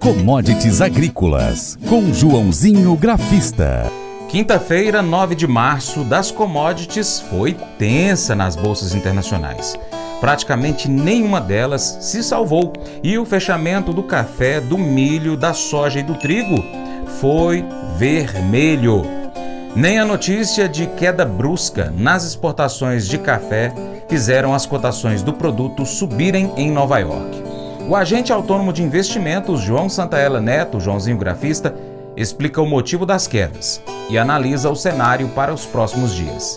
Commodities Agrícolas, com Joãozinho Grafista. Quinta-feira, 9 de março, das commodities foi tensa nas bolsas internacionais. Praticamente nenhuma delas se salvou e o fechamento do café, do milho, da soja e do trigo foi vermelho. Nem a notícia de queda brusca nas exportações de café fizeram as cotações do produto subirem em Nova York. O agente autônomo de investimentos João Santaella Neto, Joãozinho Grafista, explica o motivo das quedas e analisa o cenário para os próximos dias.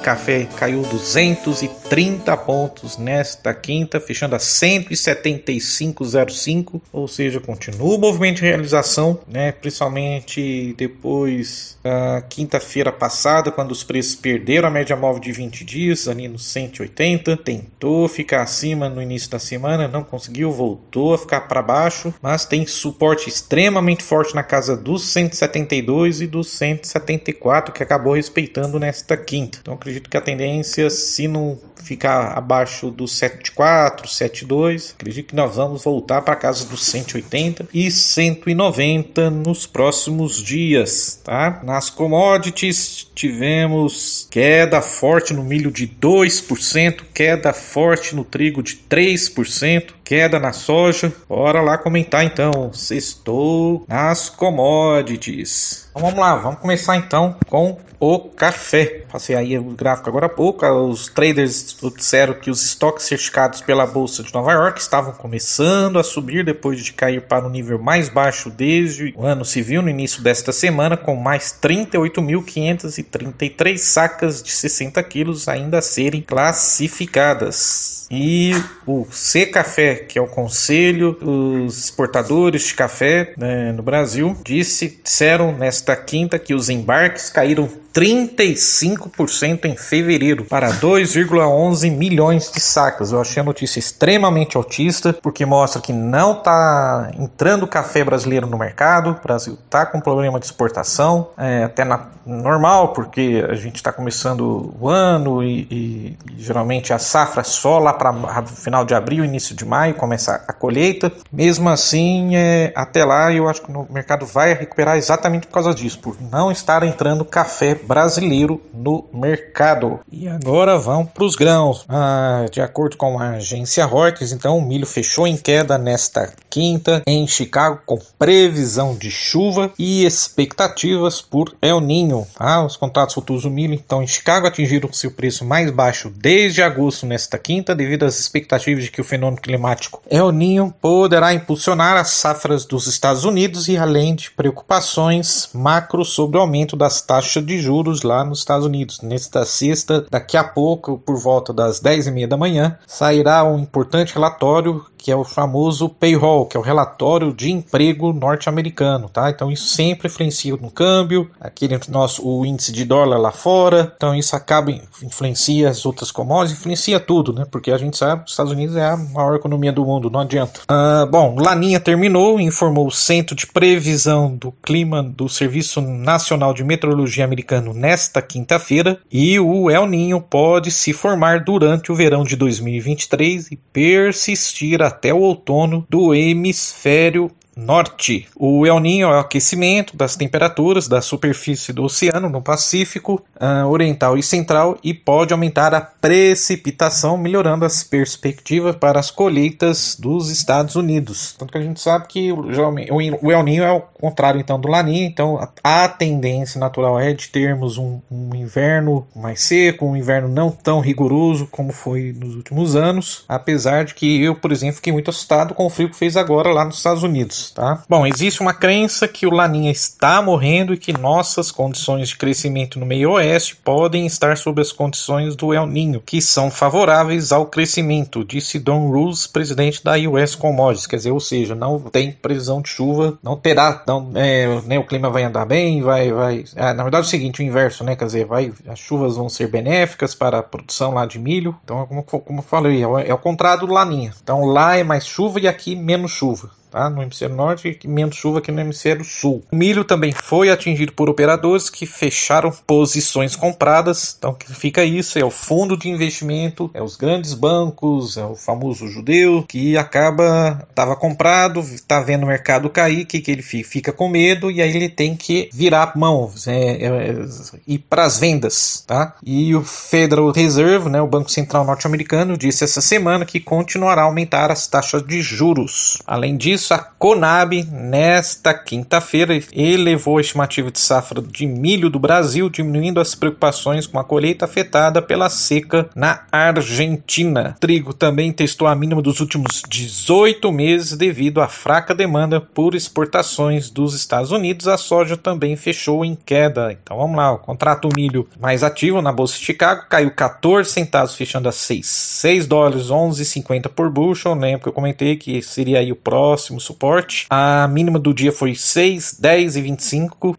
Café caiu 230 pontos nesta quinta, fechando a 175,05, ou seja, continua o movimento de realização, né? principalmente depois da quinta-feira passada, quando os preços perderam a média móvel de 20 dias, ali nos 180, tentou ficar acima no início da semana, não conseguiu, voltou a ficar para baixo, mas tem suporte extremamente forte na casa dos 172 e dos 174, que acabou respeitando nesta quinta. Então, acredito que a tendência, se não ficar abaixo do 7,4, 7,2, acredito que nós vamos voltar para casa dos 180 e 190 nos próximos dias, tá? Nas commodities tivemos queda forte no milho de 2%, queda forte no trigo de 3%, queda na soja. Bora lá comentar então. Sextou nas commodities. Então vamos lá, vamos começar então com o café. Passei aí o gráfico agora há pouco. Os traders disseram que os estoques certificados pela Bolsa de Nova York estavam começando a subir depois de cair para o nível mais baixo desde o ano civil, no início desta semana, com mais 38.533 sacas de 60 quilos ainda a serem classificadas. E o C-Café, que é o Conselho dos Exportadores de Café né, no Brasil, disse, disseram nesta quinta que os embarques caíram 35% em fevereiro para 2,11 milhões de sacas. Eu achei a notícia extremamente autista, porque mostra que não está entrando café brasileiro no mercado. O Brasil está com problema de exportação, é, até na, normal, porque a gente está começando o ano e, e, e, geralmente a safra só lá para final de abril, início de maio, começa a colheita. Mesmo assim, é, até lá eu acho que o mercado vai recuperar exatamente por causa disso, por não estar entrando café brasileiro no mercado. E agora vamos para os grãos. Ah, de acordo com a agência Reuters, então o milho fechou em queda nesta quinta em Chicago com previsão de chuva e expectativas por El Ninho. Ah, os contratos futuros do milho então em Chicago atingiram seu preço mais baixo desde agosto nesta quinta devido às expectativas de que o fenômeno climático El Ninho poderá impulsionar as safras dos Estados Unidos e além de preocupações macro sobre o aumento das taxas de juros lá nos Estados Unidos. Nesta sexta, daqui a pouco, por volta das 10 e meia da manhã, sairá um importante relatório que é o famoso payroll, que é o relatório de emprego norte-americano, tá? Então isso sempre influencia no câmbio, aquele nosso o índice de dólar lá fora, então isso acaba influencia as outras commodities, influencia tudo, né? Porque a gente sabe que os Estados Unidos é a maior economia do mundo, não adianta. Uh, bom, Laninha terminou, informou o Centro de Previsão do Clima do Serviço Nacional de Meteorologia Americano nesta quinta-feira, e o El Ninho pode se formar durante o verão de 2023 e persistir até o outono do hemisfério norte. O El Niño é o aquecimento das temperaturas da superfície do oceano no Pacífico uh, Oriental e Central e pode aumentar a precipitação, melhorando as perspectivas para as colheitas dos Estados Unidos. Tanto que a gente sabe que o El Niño é o contrário então do Laninha, então a tendência natural é de termos um, um, inverno mais seco, um inverno não tão rigoroso como foi nos últimos anos, apesar de que eu, por exemplo, fiquei muito assustado com o frio que fez agora lá nos Estados Unidos tá? Bom, existe uma crença que o Laninha está morrendo e que nossas condições de crescimento no meio oeste podem estar sob as condições do El Ninho, que são favoráveis ao crescimento, disse Don Rules, presidente da US Commodities, quer dizer, ou seja, não tem previsão de chuva, não terá, não, é, o clima vai andar bem, vai, vai, é, na verdade é o seguinte, o inverso, né, quer dizer, vai, as chuvas vão ser benéficas para a produção lá de milho, então como, como eu falei, é, é o contrário do Laninha, então lá é mais chuva e aqui menos chuva, tá? no hemisfério norte e menos chuva aqui no hemisfério sul. O milho também foi atingido por operadores que fecharam posições compradas, então fica isso, é o fundo de investimento, é os grandes bancos, é o famoso judeu que acaba, estava comprado, está vendo o mercado cair, que, que ele fica com medo e aí ele tem que virar mãos, é, é, é, ir para as vendas, tá? E o Federal Reserve, né, o Banco Central norte-americano, disse essa semana que continuará a aumentar as taxas de juros. Além disso, a Conab, nesta quinta-feira, elevou a estimativa de safra de milho do Brasil, diminuindo as preocupações com a colheita afetada pela seca na Argentina. O trigo também testou a mínima dos últimos 18 meses devido à fraca demanda por exportações dos Estados Unidos. A soja também fechou em queda. Então vamos lá, o contrato milho mais ativo na Bolsa de Chicago caiu 14 centavos, fechando a 6, 6 dólares 11,50 por bushel. Lembro que eu comentei que seria aí o próximo suporte. A mínima do dia foi 6, 10 e 25.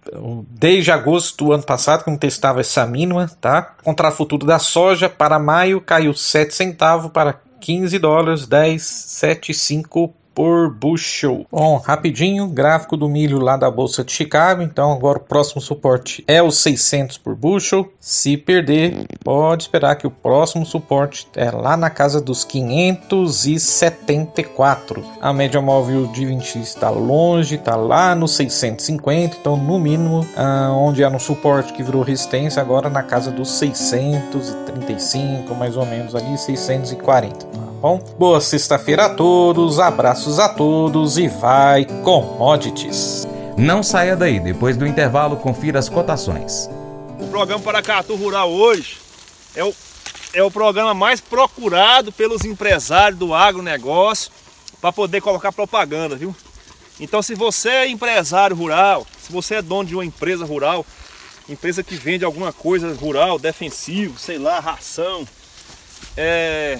Desde agosto do ano passado, quando testava essa mínima, tá? O futuro da soja para maio caiu 7 centavos para 15 dólares 10, 7, 5 por bushel. Bom, rapidinho, gráfico do milho lá da Bolsa de Chicago. Então, agora o próximo suporte é os 600 por bushel. Se perder, pode esperar que o próximo suporte é lá na casa dos 574. A média móvel de 20 está longe, está lá no 650. Então, no mínimo, ah, onde era um suporte que virou resistência, agora na casa dos 635, mais ou menos ali, 640 bom? Boa sexta-feira a todos, abraços a todos e vai commodities. Não saia daí, depois do intervalo confira as cotações. O programa Paracatu Rural hoje é o, é o programa mais procurado pelos empresários do agronegócio para poder colocar propaganda, viu? Então se você é empresário rural, se você é dono de uma empresa rural, empresa que vende alguma coisa rural, defensivo, sei lá, ração, é,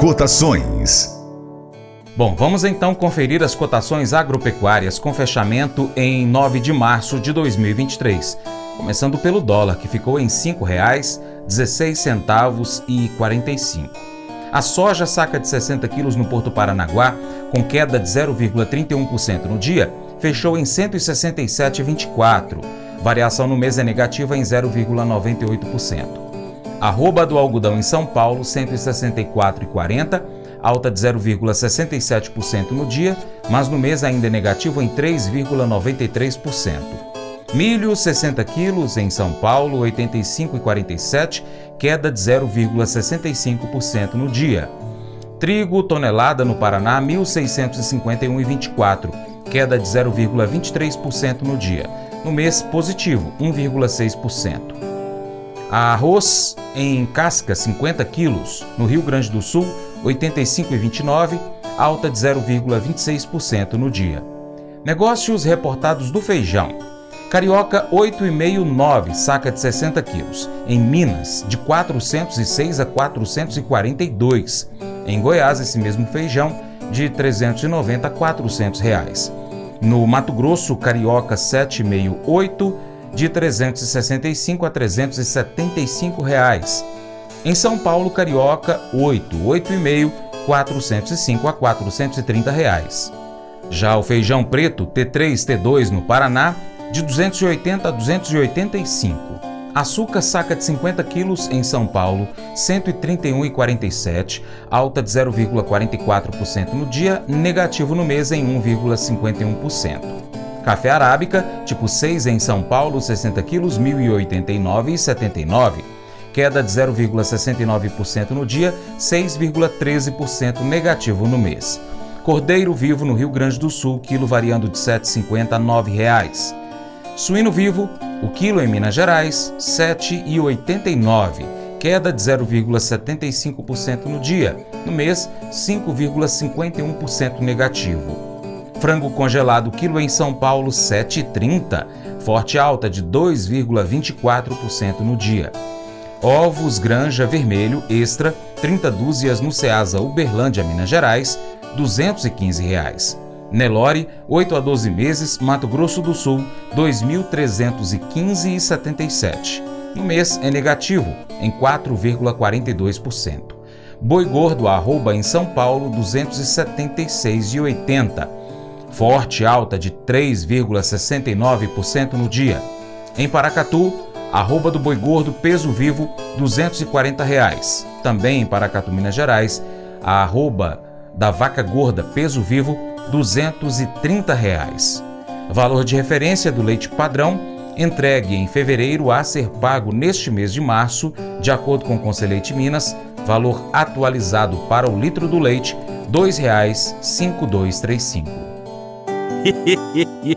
Cotações. Bom, vamos então conferir as cotações agropecuárias com fechamento em 9 de março de 2023. Começando pelo dólar, que ficou em R$ 5,16 e 45. A soja saca de 60 quilos no Porto Paranaguá, com queda de 0,31% no dia, fechou em 167,24. Variação no mês é negativa em 0,98%. Arroba do algodão em São Paulo, 164,40, alta de 0,67% no dia, mas no mês ainda é negativo em 3,93%. Milho, 60 quilos em São Paulo, 85,47, queda de 0,65% no dia. Trigo, tonelada no Paraná, 1.651,24, queda de 0,23% no dia. No mês, positivo, 1,6%. Arroz em casca 50 quilos, no Rio Grande do Sul 85,29, alta de 0,26% no dia. Negócios reportados do feijão. Carioca 8,59 saca de 60 quilos. Em Minas, de 406 a 442. Em Goiás, esse mesmo feijão, de 390 a 400 reais. No Mato Grosso, Carioca 7,68 de 365 a 375 reais. Em São Paulo, Carioca, 8, 8,5, 405 a 430 reais. Já o feijão preto T3, T2 no Paraná, de 280 a 285. Açúcar saca de 50 quilos em São Paulo, 131,47, alta de 0,44% no dia, negativo no mês em 1,51%. Café arábica, tipo 6 em São Paulo, 60 quilos, 1.089,79. Queda de 0,69% no dia, 6,13% negativo no mês. Cordeiro vivo no Rio Grande do Sul, quilo variando de R$ 7,50 a R$ 9,00. Suíno vivo, o quilo em Minas Gerais, R$ 7,89. queda de 0,75% no dia, no mês 5,51% negativo. Frango congelado quilo em São Paulo 7,30, forte alta de 2,24% no dia. Ovos Granja Vermelho Extra, 30 dúzias no Ceasa Uberlândia, Minas Gerais, 215 reais. Nelore, 8 a 12 meses, Mato Grosso do Sul, R$ 2.315,77. No mês é negativo, em 4,42%. Boi gordo arroba em São Paulo, R$ 276,80. Forte alta de 3,69% no dia. Em Paracatu, arroba do boi gordo peso vivo 240 reais. Também em Paracatu, Minas Gerais, a arroba da vaca gorda peso vivo 230 reais. Valor de referência do leite padrão entregue em fevereiro a ser pago neste mês de março, de acordo com o Conselho Leite Minas, valor atualizado para o litro do leite R$ 2,5235. 嘿嘿嘿嘿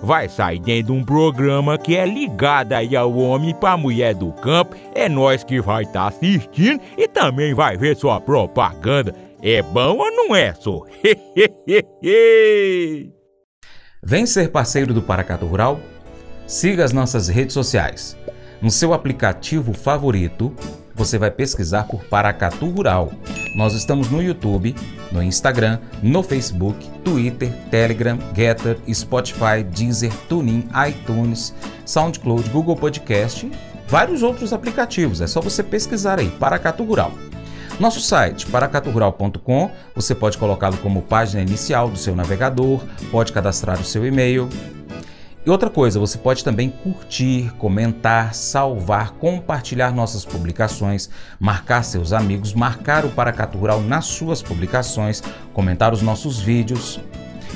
vai sair dentro de um programa que é ligado aí ao homem para mulher do campo. É nós que vai estar tá assistindo e também vai ver sua propaganda. É bom ou não é, só? Vem ser parceiro do Paracato Rural? Siga as nossas redes sociais. No seu aplicativo favorito, você vai pesquisar por Paracatu Rural. Nós estamos no YouTube, no Instagram, no Facebook, Twitter, Telegram, Getter, Spotify, Deezer, TuneIn, iTunes, SoundCloud, Google Podcast, vários outros aplicativos. É só você pesquisar aí, Paracatu Rural. Nosso site, paracaturural.com, você pode colocá-lo como página inicial do seu navegador, pode cadastrar o seu e-mail. E outra coisa, você pode também curtir, comentar, salvar, compartilhar nossas publicações, marcar seus amigos, marcar o Paracatu Rural nas suas publicações, comentar os nossos vídeos.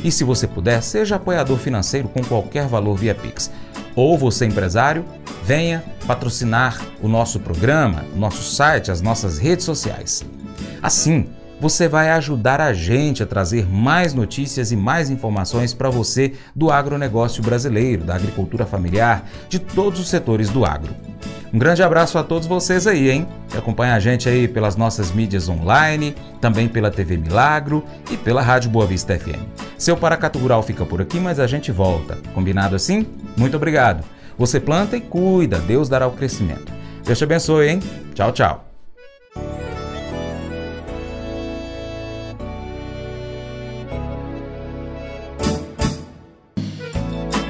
E se você puder, seja apoiador financeiro com qualquer valor via Pix. Ou você, empresário, venha patrocinar o nosso programa, o nosso site, as nossas redes sociais. Assim, você vai ajudar a gente a trazer mais notícias e mais informações para você do agronegócio brasileiro, da agricultura familiar, de todos os setores do agro. Um grande abraço a todos vocês aí, hein? Acompanha a gente aí pelas nossas mídias online, também pela TV Milagro e pela Rádio Boa Vista FM. Seu Paracato Rural fica por aqui, mas a gente volta. Combinado assim? Muito obrigado. Você planta e cuida, Deus dará o crescimento. Deus te abençoe, hein? Tchau, tchau.